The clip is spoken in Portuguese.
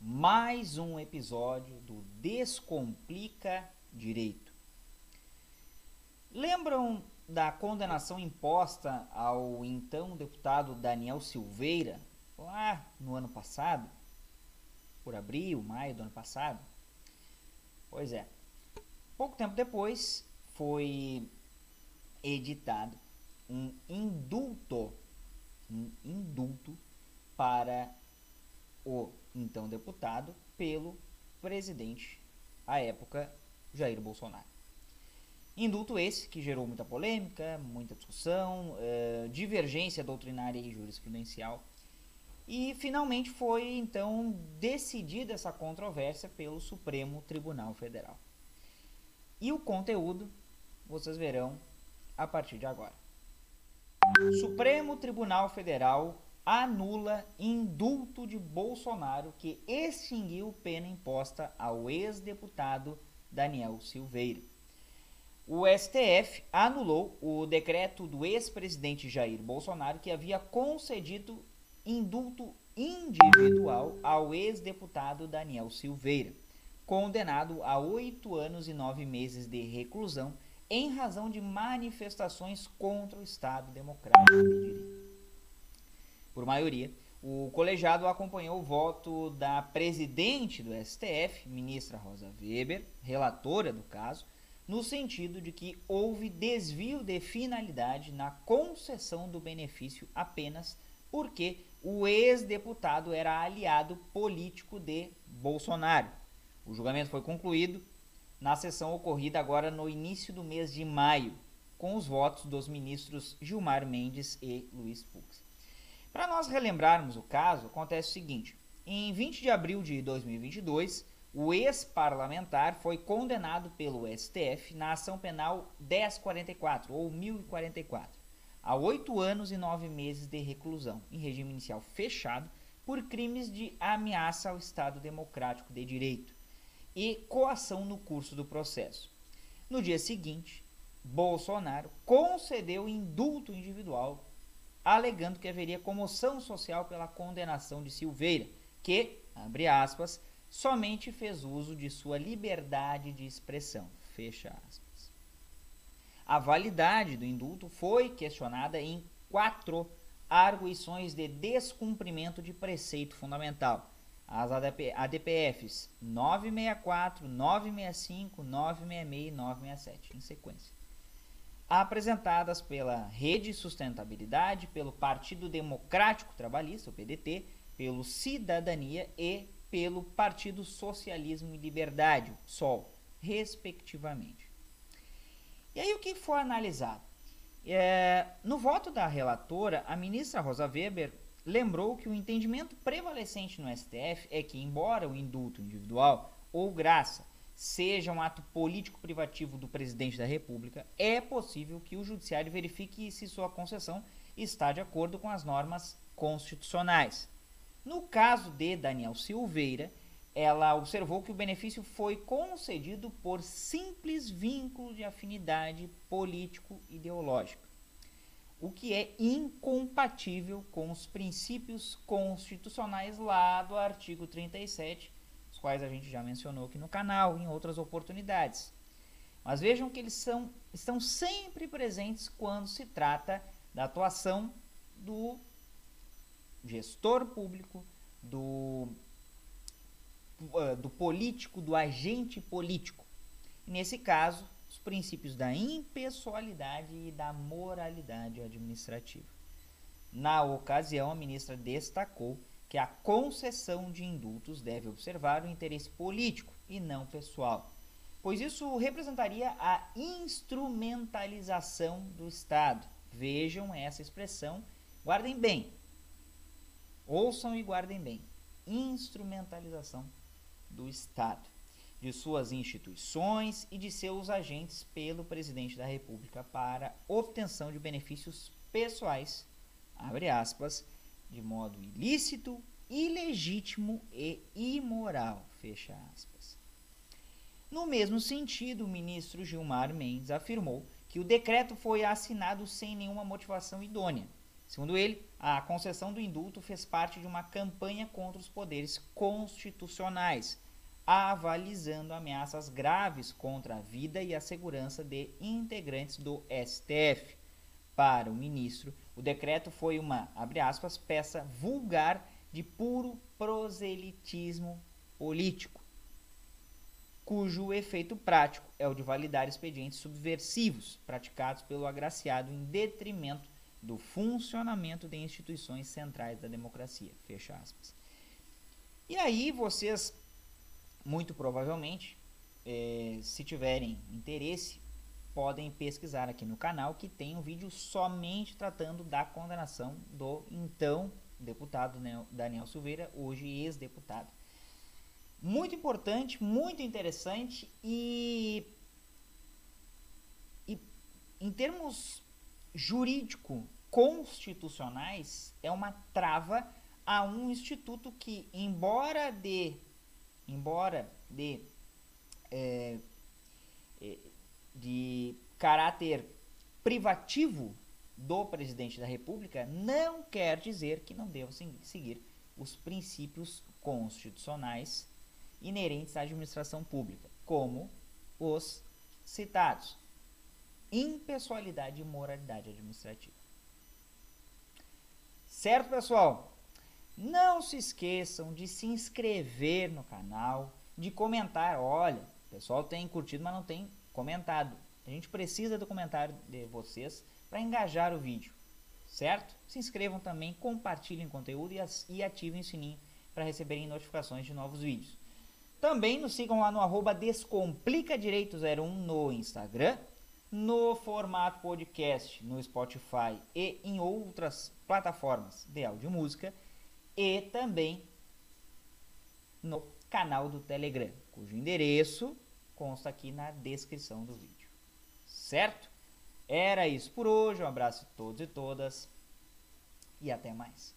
Mais um episódio do Descomplica Direito. Lembram da condenação imposta ao então deputado Daniel Silveira, lá no ano passado? Por abril, maio do ano passado? Pois é. Pouco tempo depois foi editado um indulto, um indulto para o então deputado, pelo presidente, à época, Jair Bolsonaro. Indulto esse que gerou muita polêmica, muita discussão, eh, divergência doutrinária e jurisprudencial. E finalmente foi então decidida essa controvérsia pelo Supremo Tribunal Federal. E o conteúdo vocês verão a partir de agora. Supremo Tribunal Federal anula indulto de Bolsonaro que extinguiu pena imposta ao ex-deputado Daniel Silveira. O STF anulou o decreto do ex-presidente Jair Bolsonaro que havia concedido indulto individual ao ex-deputado Daniel Silveira, condenado a oito anos e nove meses de reclusão em razão de manifestações contra o Estado Democrático de Direito por maioria, o colegiado acompanhou o voto da presidente do STF, ministra Rosa Weber, relatora do caso, no sentido de que houve desvio de finalidade na concessão do benefício apenas porque o ex-deputado era aliado político de Bolsonaro. O julgamento foi concluído na sessão ocorrida agora no início do mês de maio, com os votos dos ministros Gilmar Mendes e Luiz Fux. Para nós relembrarmos o caso, acontece o seguinte: em 20 de abril de 2022, o ex-parlamentar foi condenado pelo STF na ação penal 1044 ou 1044 a oito anos e nove meses de reclusão, em regime inicial fechado, por crimes de ameaça ao Estado Democrático de Direito e coação no curso do processo. No dia seguinte, Bolsonaro concedeu indulto individual alegando que haveria comoção social pela condenação de Silveira, que, abre aspas, somente fez uso de sua liberdade de expressão, fecha aspas. A validade do indulto foi questionada em quatro arguições de descumprimento de preceito fundamental. As ADP, ADPFs 964, 965, 966 e 967, em sequência apresentadas pela Rede Sustentabilidade, pelo Partido Democrático Trabalhista, o PDT, pelo Cidadania e pelo Partido Socialismo e Liberdade, SOL, respectivamente. E aí o que foi analisado? É, no voto da relatora, a ministra Rosa Weber lembrou que o entendimento prevalecente no STF é que, embora o indulto individual ou graça seja um ato político privativo do presidente da República, é possível que o judiciário verifique se sua concessão está de acordo com as normas constitucionais. No caso de Daniel Silveira, ela observou que o benefício foi concedido por simples vínculo de afinidade político-ideológica, o que é incompatível com os princípios constitucionais lá do artigo 37 os quais a gente já mencionou aqui no canal em outras oportunidades. Mas vejam que eles são, estão sempre presentes quando se trata da atuação do gestor público, do, uh, do político, do agente político. E nesse caso, os princípios da impessoalidade e da moralidade administrativa. Na ocasião, a ministra destacou que a concessão de indultos deve observar o interesse político e não pessoal, pois isso representaria a instrumentalização do Estado. Vejam essa expressão, guardem bem. Ouçam e guardem bem. Instrumentalização do Estado, de suas instituições e de seus agentes pelo presidente da República para obtenção de benefícios pessoais, abre aspas, de modo ilícito, ilegítimo e imoral, fecha aspas. No mesmo sentido, o ministro Gilmar Mendes afirmou que o decreto foi assinado sem nenhuma motivação idônea. Segundo ele, a concessão do indulto fez parte de uma campanha contra os poderes constitucionais, avalizando ameaças graves contra a vida e a segurança de integrantes do STF. Para o ministro, o decreto foi uma, abre aspas, peça vulgar de puro proselitismo político cujo efeito prático é o de validar expedientes subversivos praticados pelo agraciado em detrimento do funcionamento de instituições centrais da democracia. Fecha aspas. E aí vocês, muito provavelmente, é, se tiverem interesse, podem pesquisar aqui no canal que tem um vídeo somente tratando da condenação do então deputado Daniel Silveira, hoje ex-deputado. Muito importante, muito interessante e, e em termos jurídico constitucionais é uma trava a um instituto que embora de embora de é, de caráter privativo do presidente da República não quer dizer que não deva seguir os princípios constitucionais inerentes à administração pública, como os citados: impessoalidade e moralidade administrativa. Certo, pessoal? Não se esqueçam de se inscrever no canal, de comentar. Olha, o pessoal tem curtido, mas não tem comentado. A gente precisa do comentário de vocês para engajar o vídeo, certo? Se inscrevam também, compartilhem conteúdo e ativem o sininho para receberem notificações de novos vídeos. Também nos sigam lá no arroba Descomplicadireito01 no Instagram, no formato podcast no Spotify e em outras plataformas de áudio e música e também no canal do Telegram, cujo endereço consta aqui na descrição do vídeo. Certo? Era isso por hoje. Um abraço a todos e todas e até mais.